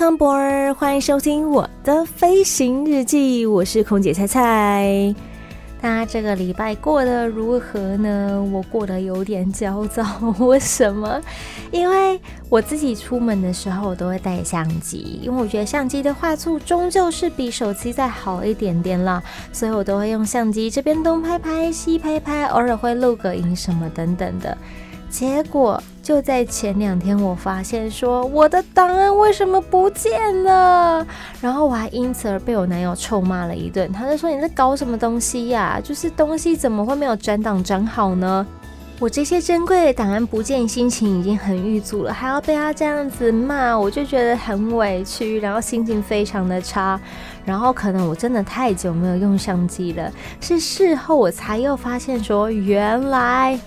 Welcome board，欢迎收听我的飞行日记，我是空姐菜菜。大家这个礼拜过得如何呢？我过得有点焦躁，为什么？因为我自己出门的时候我都会带相机，因为我觉得相机的画质终究是比手机再好一点点啦，所以我都会用相机这边东拍拍西拍拍，偶尔会录个影什么等等的。结果就在前两天，我发现说我的档案为什么不见了？然后我还因此而被我男友臭骂了一顿。他就说：“你在搞什么东西呀？就是东西怎么会没有转档转好呢？”我这些珍贵的档案不见，心情已经很郁卒了，还要被他这样子骂，我就觉得很委屈，然后心情非常的差。然后可能我真的太久没有用相机了，是事后我才又发现说原来。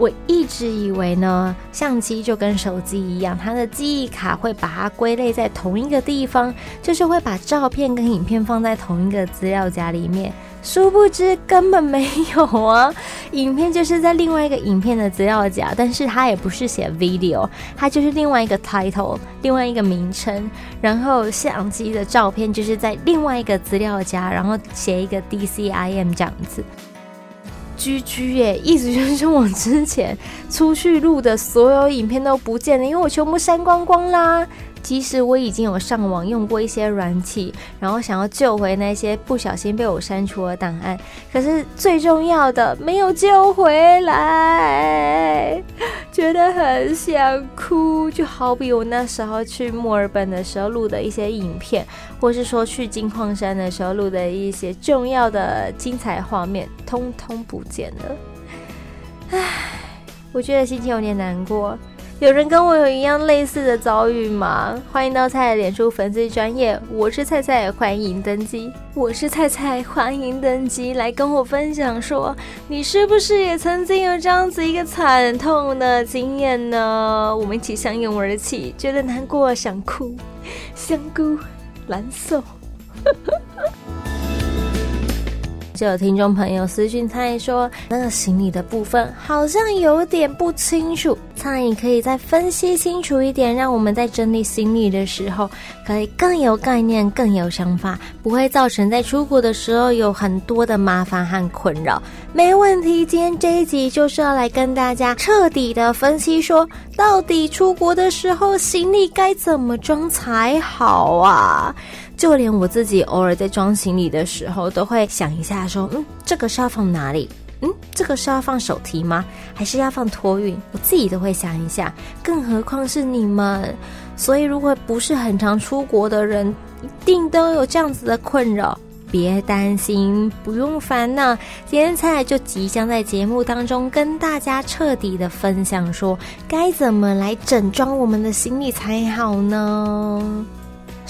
我一直以为呢，相机就跟手机一样，它的记忆卡会把它归类在同一个地方，就是会把照片跟影片放在同一个资料夹里面。殊不知根本没有啊，影片就是在另外一个影片的资料夹，但是它也不是写 video，它就是另外一个 title，另外一个名称。然后相机的照片就是在另外一个资料夹，然后写一个 DCIM 这样子。居居耶，意思就是我之前出去录的所有影片都不见了，因为我全部删光光啦。即使我已经有上网用过一些软体，然后想要救回那些不小心被我删除的档案，可是最重要的没有救回来，觉得很想哭。就好比我那时候去墨尔本的时候录的一些影片，或是说去金矿山的时候录的一些重要的精彩画面，通通不见了。唉，我觉得心情有点难过。有人跟我有一样类似的遭遇吗？欢迎到菜菜脸书粉丝专业，我是菜菜，欢迎登机。我是菜菜，欢迎登机，来跟我分享说，你是不是也曾经有这样子一个惨痛的经验呢？我们一起相拥而泣，觉得难过想哭，香菇蓝瘦。就有听众朋友私讯蔡说，那个行李的部分好像有点不清楚，蔡你可以再分析清楚一点，让我们在整理行李的时候可以更有概念、更有想法，不会造成在出国的时候有很多的麻烦和困扰。没问题，今天这一集就是要来跟大家彻底的分析说，说到底出国的时候行李该怎么装才好啊？就连我自己偶尔在装行李的时候，都会想一下，说，嗯，这个是要放哪里？嗯，这个是要放手提吗？还是要放托运？我自己都会想一下，更何况是你们。所以，如果不是很常出国的人，一定都有这样子的困扰。别担心，不用烦恼。今天菜就即将在节目当中跟大家彻底的分享，说该怎么来整装我们的行李才好呢？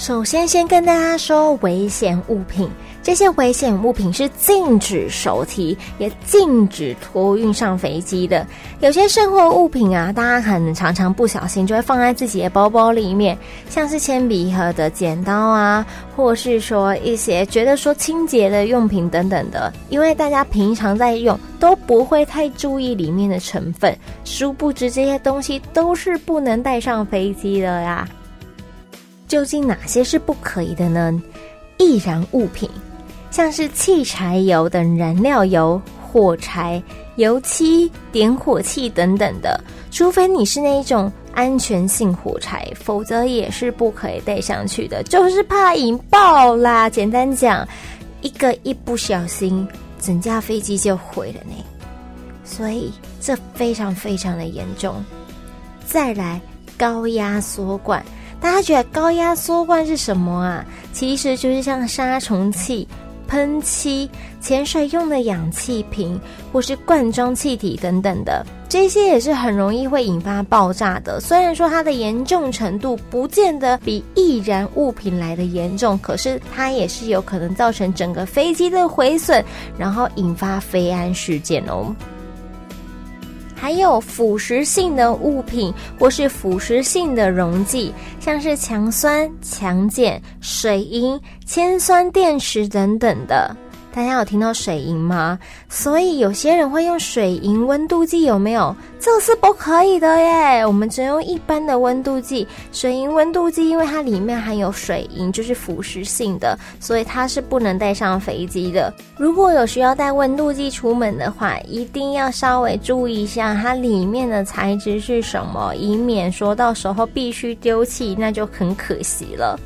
首先，先跟大家说危险物品。这些危险物品是禁止手提，也禁止托运上飞机的。有些生活物品啊，大家可能常常不小心就会放在自己的包包里面，像是铅笔盒的剪刀啊，或是说一些觉得说清洁的用品等等的。因为大家平常在用，都不会太注意里面的成分，殊不知这些东西都是不能带上飞机的呀。究竟哪些是不可以的呢？易燃物品，像是汽柴油等燃料油、火柴、油漆、点火器等等的，除非你是那一种安全性火柴，否则也是不可以带上去的，就是怕引爆啦。简单讲，一个一不小心，整架飞机就毁了呢。所以这非常非常的严重。再来，高压缩管。大家觉得高压缩罐是什么啊？其实就是像杀虫剂喷漆、潜水用的氧气瓶，或是罐装气体等等的，这些也是很容易会引发爆炸的。虽然说它的严重程度不见得比易燃物品来的严重，可是它也是有可能造成整个飞机的毁损，然后引发飞安事件哦。还有腐蚀性的物品，或是腐蚀性的溶剂，像是强酸、强碱、水银、铅酸电池等等的。大家有听到水银吗？所以有些人会用水银温度计，有没有？这是不可以的耶！我们只用一般的温度计。水银温度计因为它里面含有水银，就是腐蚀性的，所以它是不能带上飞机的。如果有需要带温度计出门的话，一定要稍微注意一下它里面的材质是什么，以免说到时候必须丢弃，那就很可惜了。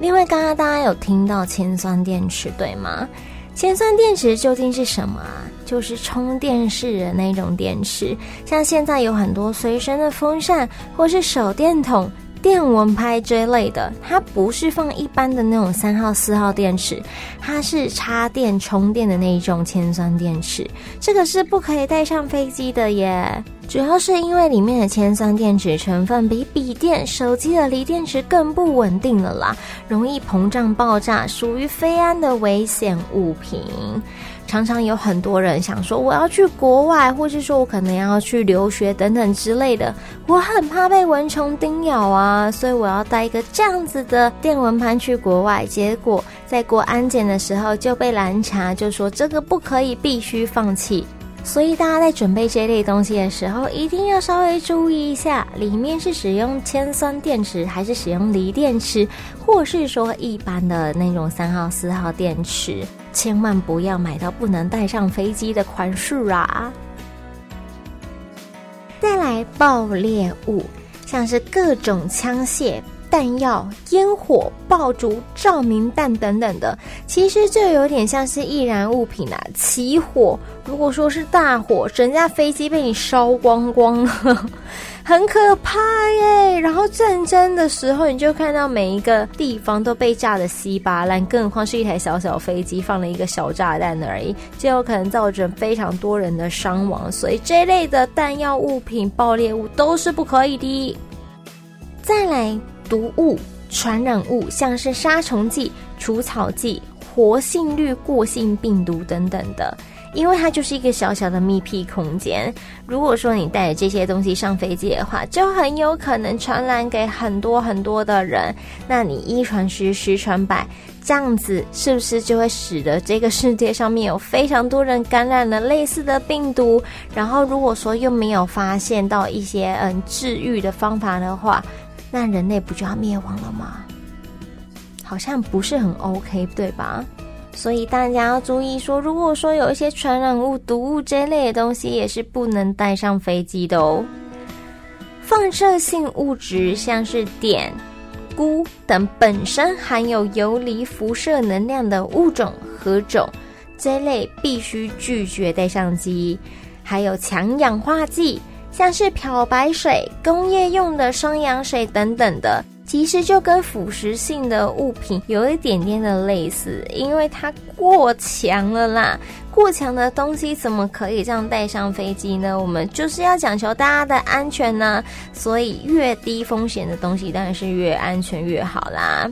另外，刚刚大家有听到铅酸电池，对吗？铅酸电池究竟是什么啊？就是充电式的那种电池，像现在有很多随身的风扇或是手电筒。电蚊拍这类的，它不是放一般的那种三号、四号电池，它是插电充电的那一种铅酸电池。这个是不可以带上飞机的耶，主要是因为里面的铅酸电池成分比笔电、手机的锂电池更不稳定了啦，容易膨胀爆炸，属于非安的危险物品。常常有很多人想说，我要去国外，或是说我可能要去留学等等之类的，我很怕被蚊虫叮咬啊，所以我要带一个这样子的电蚊拍去国外。结果在过安检的时候就被拦查，就说这个不可以，必须放弃。所以大家在准备这类东西的时候，一定要稍微注意一下，里面是使用铅酸电池，还是使用锂电池，或是说一般的那种三号、四号电池。千万不要买到不能带上飞机的款式啊！再来爆裂物，像是各种枪械、弹药、烟火、爆竹、照明弹等等的，其实就有点像是易燃物品啊。起火，如果说是大火，整架飞机被你烧光光了。很可怕耶！然后战争的时候，你就看到每一个地方都被炸得稀巴烂，更何况是一台小小飞机放了一个小炸弹而已，就有可能造成非常多人的伤亡。所以这类的弹药物品、爆裂物都是不可以的。再来，毒物、传染物，像是杀虫剂、除草剂、活性滤过性病毒等等的。因为它就是一个小小的密闭空间，如果说你带着这些东西上飞机的话，就很有可能传染给很多很多的人。那你一传十，十传百，这样子是不是就会使得这个世界上面有非常多人感染了类似的病毒？然后如果说又没有发现到一些嗯治愈的方法的话，那人类不就要灭亡了吗？好像不是很 OK，对吧？所以大家要注意说，如果说有一些传染物、毒物这类的东西，也是不能带上飞机的哦。放射性物质像是碘、钴等本身含有游离辐射能量的物种、核种，这类必须拒绝带上机。还有强氧化剂，像是漂白水、工业用的双氧水等等的。其实就跟腐蚀性的物品有一点点的类似，因为它过强了啦。过强的东西怎么可以这样带上飞机呢？我们就是要讲求大家的安全呢，所以越低风险的东西当然是越安全越好啦。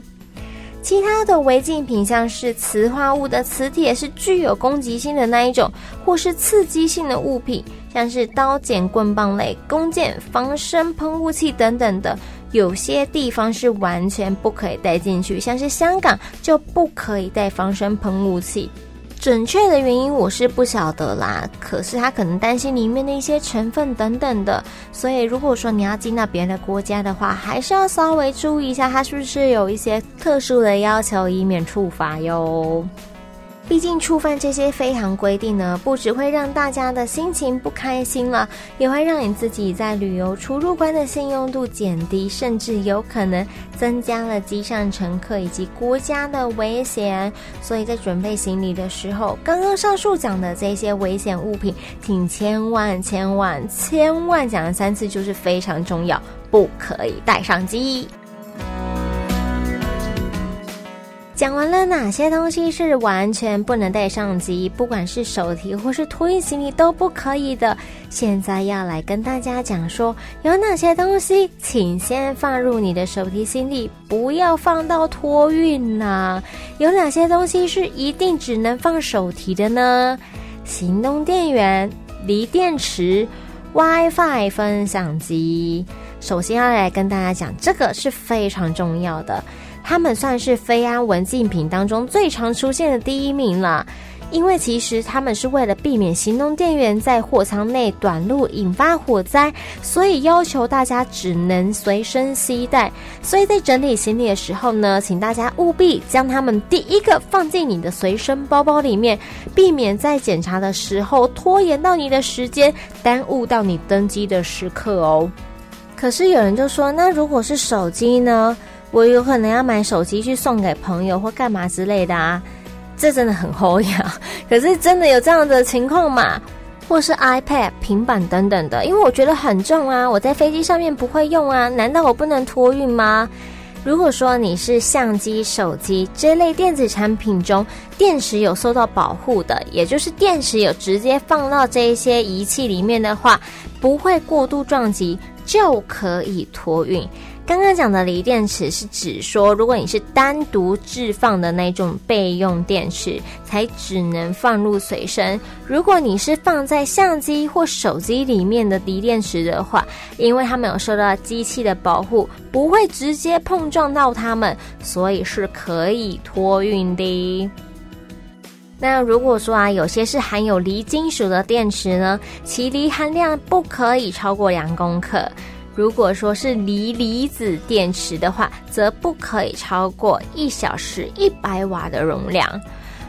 其他的违禁品像是磁化物的磁铁是具有攻击性的那一种，或是刺激性的物品，像是刀剪棍棒类、弓箭、防身喷雾器等等的。有些地方是完全不可以带进去，像是香港就不可以带防身喷雾器。准确的原因我是不晓得啦，可是他可能担心里面的一些成分等等的，所以如果说你要进到别人的国家的话，还是要稍微注意一下，他是不是有一些特殊的要求，以免处罚哟。毕竟触犯这些飞航规定呢，不只会让大家的心情不开心了，也会让你自己在旅游出入关的信用度减低，甚至有可能增加了机上乘客以及国家的危险。所以在准备行李的时候，刚刚上述讲的这些危险物品，请千万千万千万讲了三次，就是非常重要，不可以带上机。讲完了哪些东西是完全不能带上机，不管是手提或是托运行李都不可以的。现在要来跟大家讲说，有哪些东西，请先放入你的手提行李，不要放到托运呐。有哪些东西是一定只能放手提的呢？行动电源、锂电池、WiFi 分享机。首先要来跟大家讲，这个是非常重要的。他们算是非安违禁品当中最常出现的第一名了，因为其实他们是为了避免行动电源在货舱内短路引发火灾，所以要求大家只能随身携带。所以在整理行李的时候呢，请大家务必将它们第一个放进你的随身包包里面，避免在检查的时候拖延到你的时间，耽误到你登机的时刻哦。可是有人就说，那如果是手机呢？我有可能要买手机去送给朋友或干嘛之类的啊，这真的很齁呀。可是真的有这样的情况吗？或是 iPad、平板等等的，因为我觉得很重啊，我在飞机上面不会用啊，难道我不能托运吗？如果说你是相机、手机这类电子产品中电池有受到保护的，也就是电池有直接放到这一些仪器里面的话，不会过度撞击，就可以托运。刚刚讲的锂电池是指说，如果你是单独置放的那种备用电池，才只能放入随身。如果你是放在相机或手机里面的锂电池的话，因为它们有受到机器的保护，不会直接碰撞到它们，所以是可以托运的。那如果说啊，有些是含有锂金属的电池呢，其锂含量不可以超过两公克。如果说是锂离子电池的话，则不可以超过一小时一百瓦的容量。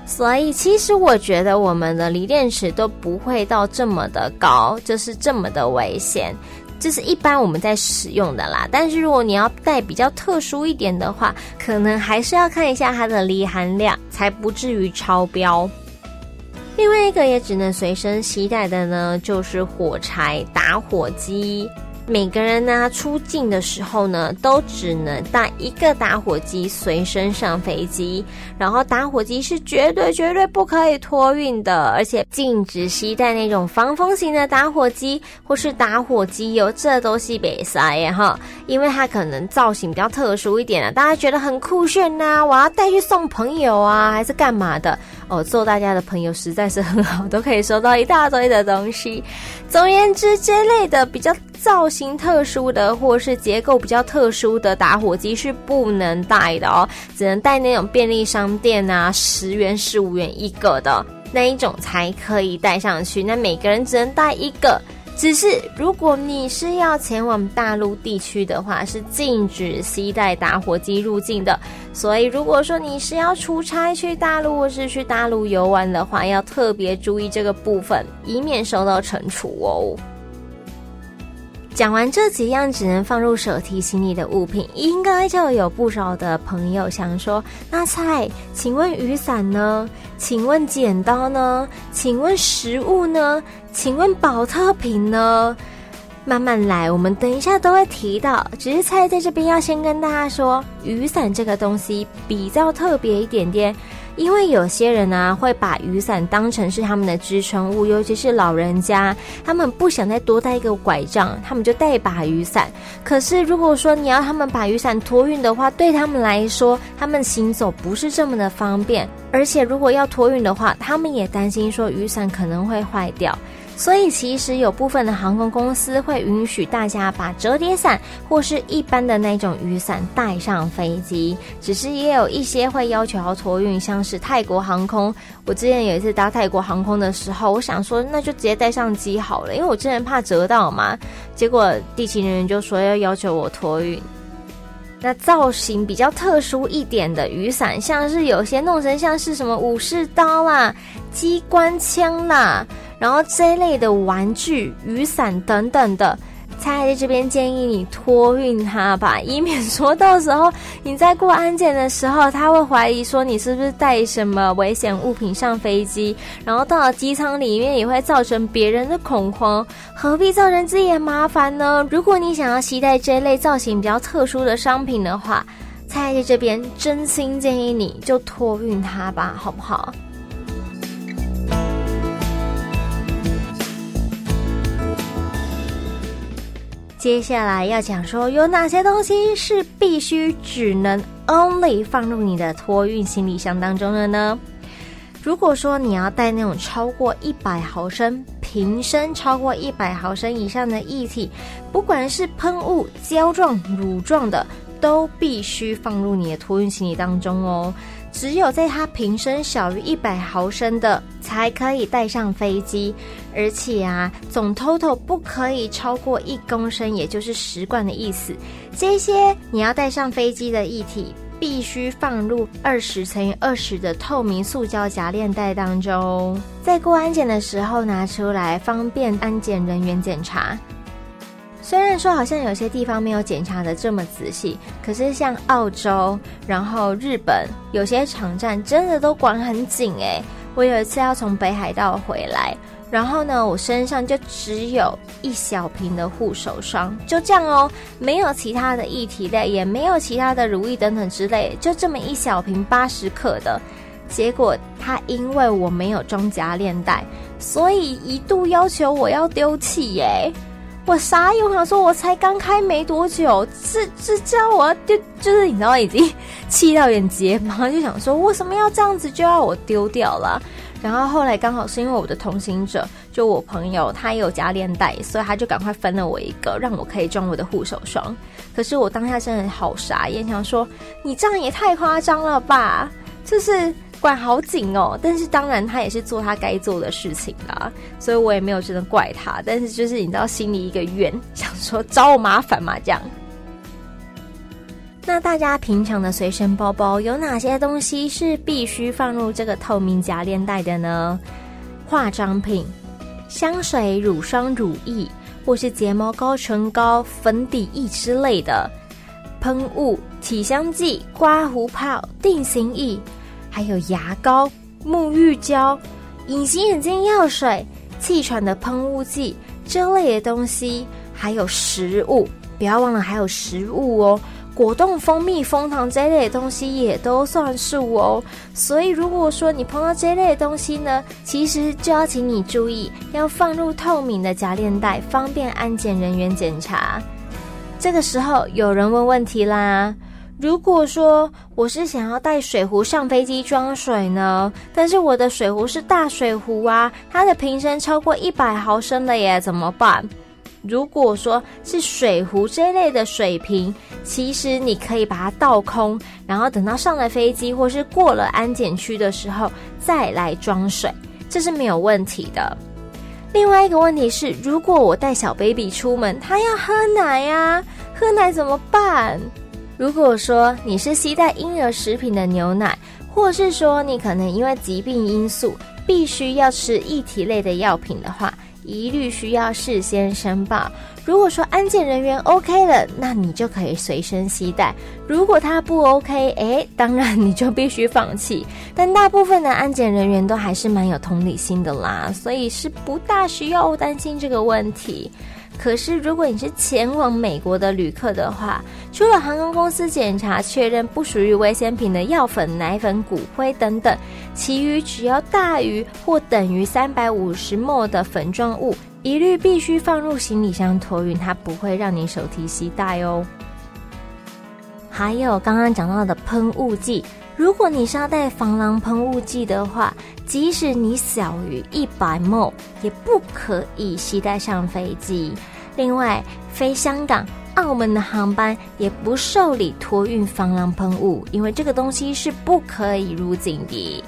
所以，其实我觉得我们的锂电池都不会到这么的高，就是这么的危险。这是一般我们在使用的啦。但是如果你要带比较特殊一点的话，可能还是要看一下它的锂含量，才不至于超标。另外一个也只能随身携带的呢，就是火柴打火机。每个人呢，出境的时候呢，都只能带一个打火机随身上飞机，然后打火机是绝对绝对不可以托运的，而且禁止携带那种防风型的打火机或是打火机油，这都是别塞耶哈，因为它可能造型比较特殊一点啊，大家觉得很酷炫呐、我要带去送朋友啊，还是干嘛的？哦，做大家的朋友实在是很好，都可以收到一大堆的东西。总而言之，这类的比较造型特殊的，或是结构比较特殊的打火机是不能带的哦，只能带那种便利商店啊，十元、十五元一个的那一种才可以带上去。那每个人只能带一个。只是如果你是要前往大陆地区的话，是禁止携带打火机入境的。所以如果说你是要出差去大陆或是去大陆游玩的话，要特别注意这个部分，以免受到惩处哦。讲完这几样只能放入手提行李的物品，应该就有不少的朋友想说：那菜，请问雨伞呢？请问剪刀呢？请问食物呢？请问保特瓶呢？慢慢来，我们等一下都会提到。只是菜在这边要先跟大家说，雨伞这个东西比较特别一点点。因为有些人呢、啊，会把雨伞当成是他们的支撑物，尤其是老人家，他们不想再多带一个拐杖，他们就带一把雨伞。可是如果说你要他们把雨伞托运的话，对他们来说，他们行走不是这么的方便，而且如果要托运的话，他们也担心说雨伞可能会坏掉。所以，其实有部分的航空公司会允许大家把折叠伞或是一般的那种雨伞带上飞机，只是也有一些会要求要托运，像是泰国航空。我之前有一次搭泰国航空的时候，我想说那就直接带上机好了，因为我之前怕折到嘛。结果地勤人员就说要要求我托运。那造型比较特殊一点的雨伞，像是有些弄成像是什么武士刀啦、机关枪啦。然后这一类的玩具、雨伞等等的，菜在这边建议你托运它吧，以免说到时候你在过安检的时候，他会怀疑说你是不是带什么危险物品上飞机，然后到了机舱里面也会造成别人的恐慌，何必造成自己的麻烦呢？如果你想要携带这一类造型比较特殊的商品的话，菜在这边真心建议你就托运它吧，好不好？接下来要讲说有哪些东西是必须只能 only 放入你的托运行李箱当中的呢？如果说你要带那种超过一百毫升、瓶身超过一百毫升以上的液体，不管是喷雾、胶状、乳状的，都必须放入你的托运行李当中哦。只有在它瓶身小于一百毫升的，才可以带上飞机。而且啊，总 total 不可以超过一公升，也就是十罐的意思。这些你要带上飞机的液体，必须放入二十乘以二十的透明塑胶夹链袋当中，在过安检的时候拿出来，方便安检人员检查。虽然说好像有些地方没有检查得这么仔细，可是像澳洲，然后日本，有些场站真的都管很紧诶。我有一次要从北海道回来，然后呢，我身上就只有一小瓶的护手霜，就这样哦，没有其他的液体类，也没有其他的乳液等等之类，就这么一小瓶八十克的。结果他因为我没有装夹链袋，所以一度要求我要丢弃耶。我傻眼，我想说，我才刚开没多久，这这叫我丢，就是你知道已经气到有点结巴，就想说为什么要这样子就要我丢掉了？然后后来刚好是因为我的同行者，就我朋友他也有加链带，所以他就赶快分了我一个，让我可以装我的护手霜。可是我当下真的好傻眼，想说你这样也太夸张了吧？就是。管好紧哦，但是当然他也是做他该做的事情啦，所以我也没有真的怪他。但是就是你知道心里一个怨，想说找我麻烦嘛这样。那大家平常的随身包包有哪些东西是必须放入这个透明夹链袋的呢？化妆品、香水、乳霜、乳液，或是睫毛膏、唇膏、粉底液之类的，喷雾、体香剂、刮胡泡、定型液。还有牙膏、沐浴胶、隐形眼镜、药水、气喘的喷雾剂这类的东西，还有食物，不要忘了还有食物哦。果冻、蜂蜜、蜂糖这类的东西也都算数哦。所以如果说你碰到这类的东西呢，其实就要请你注意，要放入透明的夹链袋，方便安检人员检查。这个时候有人问问题啦。如果说我是想要带水壶上飞机装水呢，但是我的水壶是大水壶啊，它的瓶身超过一百毫升的耶，怎么办？如果说是水壶这类的水瓶，其实你可以把它倒空，然后等到上了飞机或是过了安检区的时候再来装水，这是没有问题的。另外一个问题是，如果我带小 baby 出门，他要喝奶呀，喝奶怎么办？如果说你是携带婴儿食品的牛奶，或是说你可能因为疾病因素必须要吃液体类的药品的话，一律需要事先申报。如果说安检人员 OK 了，那你就可以随身携带；如果他不 OK，诶，当然你就必须放弃。但大部分的安检人员都还是蛮有同理心的啦，所以是不大需要担心这个问题。可是，如果你是前往美国的旅客的话，除了航空公司检查确认不属于危险品的药粉、奶粉、骨灰等等，其余只要大于或等于三百五十 ml 的粉状物，一律必须放入行李箱托运，它不会让你手提携带哦。还有刚刚讲到的喷雾剂。如果你是要带防狼喷雾剂的话，即使你小于一百 m 也不可以携带上飞机。另外，飞香港、澳门的航班也不受理托运防狼喷雾，因为这个东西是不可以入境的。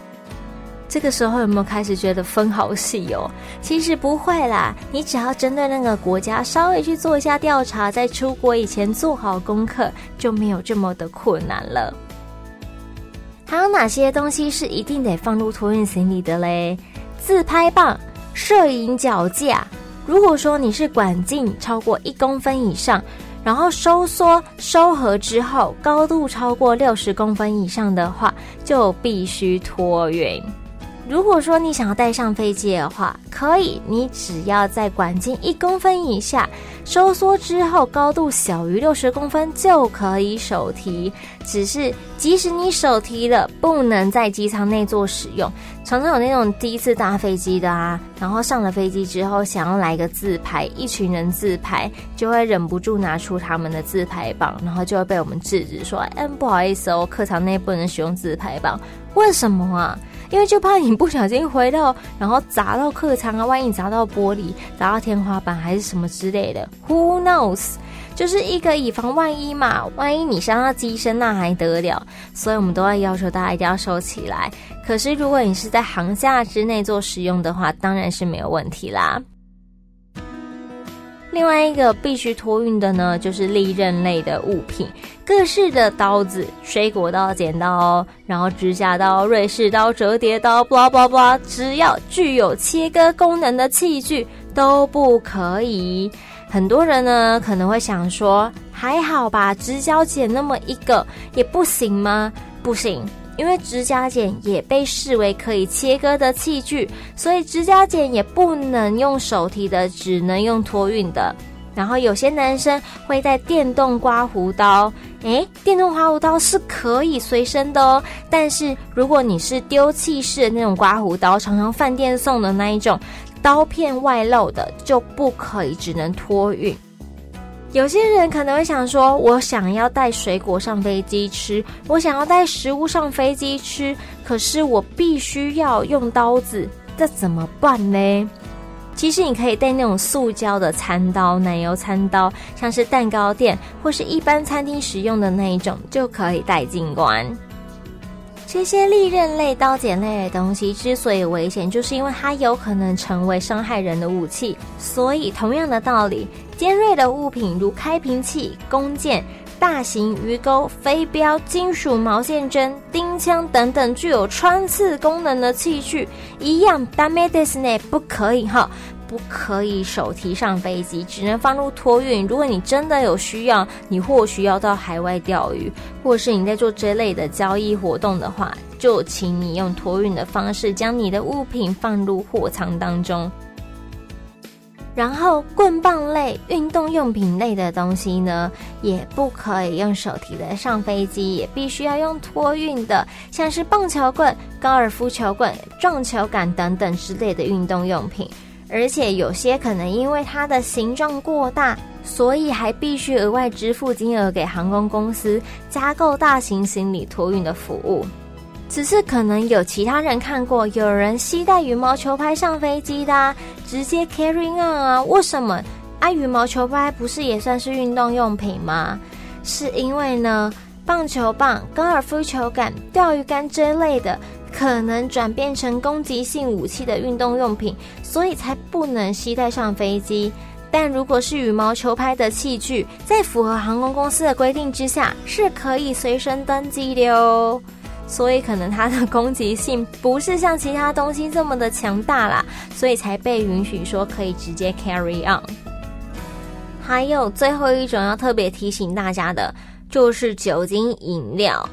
这个时候有没有开始觉得分好细哦？其实不会啦，你只要针对那个国家稍微去做一下调查，在出国以前做好功课，就没有这么的困难了。还有哪些东西是一定得放入托运行李的嘞？自拍棒、摄影脚架。如果说你是管径超过一公分以上，然后收缩收合之后高度超过六十公分以上的话，就必须托运。如果说你想要带上飞机的话，可以，你只要在管径一公分以下，收缩之后高度小于六十公分就可以手提。只是即使你手提了，不能在机舱内做使用。常常有那种第一次搭飞机的啊，然后上了飞机之后想要来个自拍，一群人自拍，就会忍不住拿出他们的自拍棒，然后就会被我们制止说：“嗯，不好意思哦，客舱内不能使用自拍棒。”为什么啊？因为就怕你不小心回到，然后砸到客舱啊，万一砸到玻璃、砸到天花板还是什么之类的，Who knows？就是一个以防万一嘛，万一你伤到机身那还得了？所以我们都要要求大家一定要收起来。可是如果你是在航价之内做使用的话，当然是没有问题啦。另外一个必须托运的呢，就是利刃类的物品。各式的刀子、水果刀、剪刀，然后指甲刀、瑞士刀、折叠刀，blah blah blah，只要具有切割功能的器具都不可以。很多人呢可能会想说，还好吧，直角剪那么一个也不行吗？不行，因为指甲剪也被视为可以切割的器具，所以指甲剪也不能用手提的，只能用托运的。然后有些男生会带电动刮胡刀，诶，电动刮胡刀是可以随身的哦。但是如果你是丢弃式的那种刮胡刀，常常饭店送的那一种，刀片外露的就不可以，只能托运。有些人可能会想说，我想要带水果上飞机吃，我想要带食物上飞机吃，可是我必须要用刀子，这怎么办呢？其实你可以带那种塑胶的餐刀、奶油餐刀，像是蛋糕店或是一般餐厅使用的那一种，就可以带进关。这些利刃类、刀剪类的东西之所以危险，就是因为它有可能成为伤害人的武器。所以，同样的道理，尖锐的物品如开瓶器、弓箭。大型鱼钩、飞镖、金属毛线针、钉枪等等具有穿刺功能的器具，一样ダメですね，不可以哈， 不可以手提上飞机，只能放入托运。如果你真的有需要，你或许要到海外钓鱼，或是你在做这类的交易活动的话，就请你用托运的方式将你的物品放入货舱当中。然后棍棒类、运动用品类的东西呢，也不可以用手提的上飞机，也必须要用托运的，像是棒球棍、高尔夫球棍、撞球杆等等之类的运动用品。而且有些可能因为它的形状过大，所以还必须额外支付金额给航空公司加购大型行李托运的服务。只是可能有其他人看过，有人携带羽毛球拍上飞机的，直接 carry on 啊？为什么？啊，羽毛球拍不是也算是运动用品吗？是因为呢，棒球棒、高尔夫球杆、钓鱼竿之类的，可能转变成攻击性武器的运动用品，所以才不能携带上飞机。但如果是羽毛球拍的器具，在符合航空公司的规定之下，是可以随身登机的哦。所以可能它的攻击性不是像其他东西这么的强大啦，所以才被允许说可以直接 carry on。还有最后一种要特别提醒大家的，就是酒精饮料。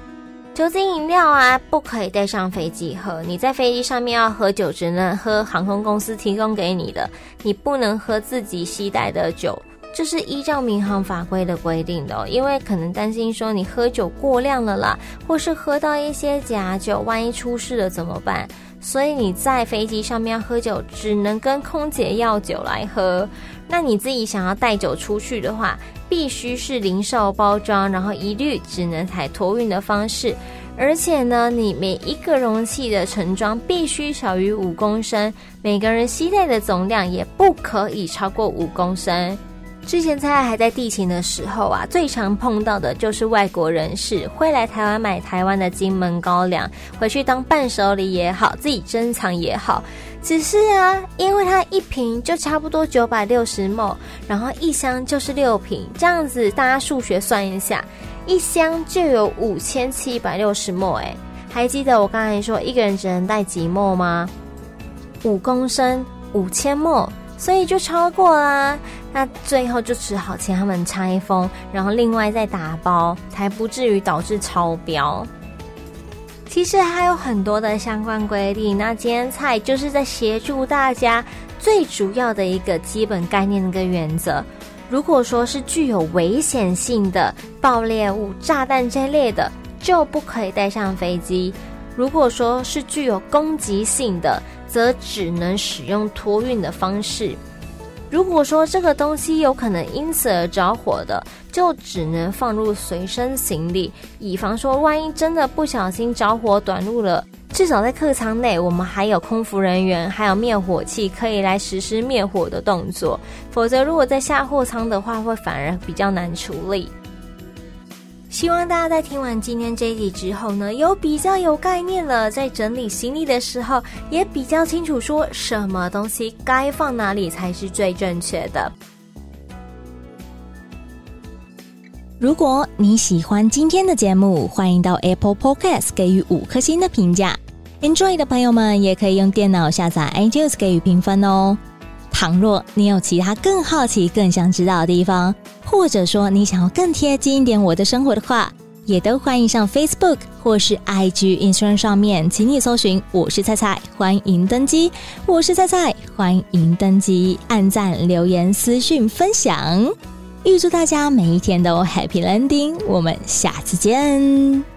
酒精饮料啊，不可以带上飞机喝。你在飞机上面要喝酒，只能喝航空公司提供给你的，你不能喝自己携带的酒。这是依照民航法规的规定的，因为可能担心说你喝酒过量了啦，或是喝到一些假酒，万一出事了怎么办？所以你在飞机上面喝酒，只能跟空姐要酒来喝。那你自己想要带酒出去的话，必须是零售包装，然后一律只能采托运的方式。而且呢，你每一个容器的盛装必须小于五公升，每个人携带的总量也不可以超过五公升。之前菜还在地勤的时候啊，最常碰到的就是外国人士会来台湾买台湾的金门高粱，回去当伴手礼也好，自己珍藏也好。只是啊，因为它一瓶就差不多九百六十 ml，然后一箱就是六瓶，这样子大家数学算一下，一箱就有五千七百六十 ml。哎，还记得我刚才说一个人只能带几 ml 吗？五公升，五千 ml。所以就超过啦，那最后就只好请他们拆封，然后另外再打包，才不至于导致超标。其实还有很多的相关规定。那今天菜就是在协助大家最主要的一个基本概念跟原则。如果说是具有危险性的爆裂物、炸弹这类的，就不可以带上飞机；如果说是具有攻击性的，则只能使用托运的方式。如果说这个东西有可能因此而着火的，就只能放入随身行李，以防说万一真的不小心着火短路了。至少在客舱内，我们还有空服人员，还有灭火器可以来实施灭火的动作。否则，如果在下货舱的话，会反而比较难处理。希望大家在听完今天这一集之后呢，有比较有概念了，在整理行李的时候，也比较清楚说什么东西该放哪里才是最正确的。如果你喜欢今天的节目，欢迎到 Apple Podcast 给予五颗星的评价。Enjoy 的朋友们也可以用电脑下载 iTunes 给予评分哦。倘若你有其他更好奇、更想知道的地方，或者说你想要更贴近一点我的生活的话，也都欢迎上 Facebook 或是 IG Instagram 上面，请你搜寻“我是菜菜”，欢迎登机。我是菜菜，欢迎登机，按赞、留言、私讯、分享。预祝大家每一天都 Happy Landing，我们下次见。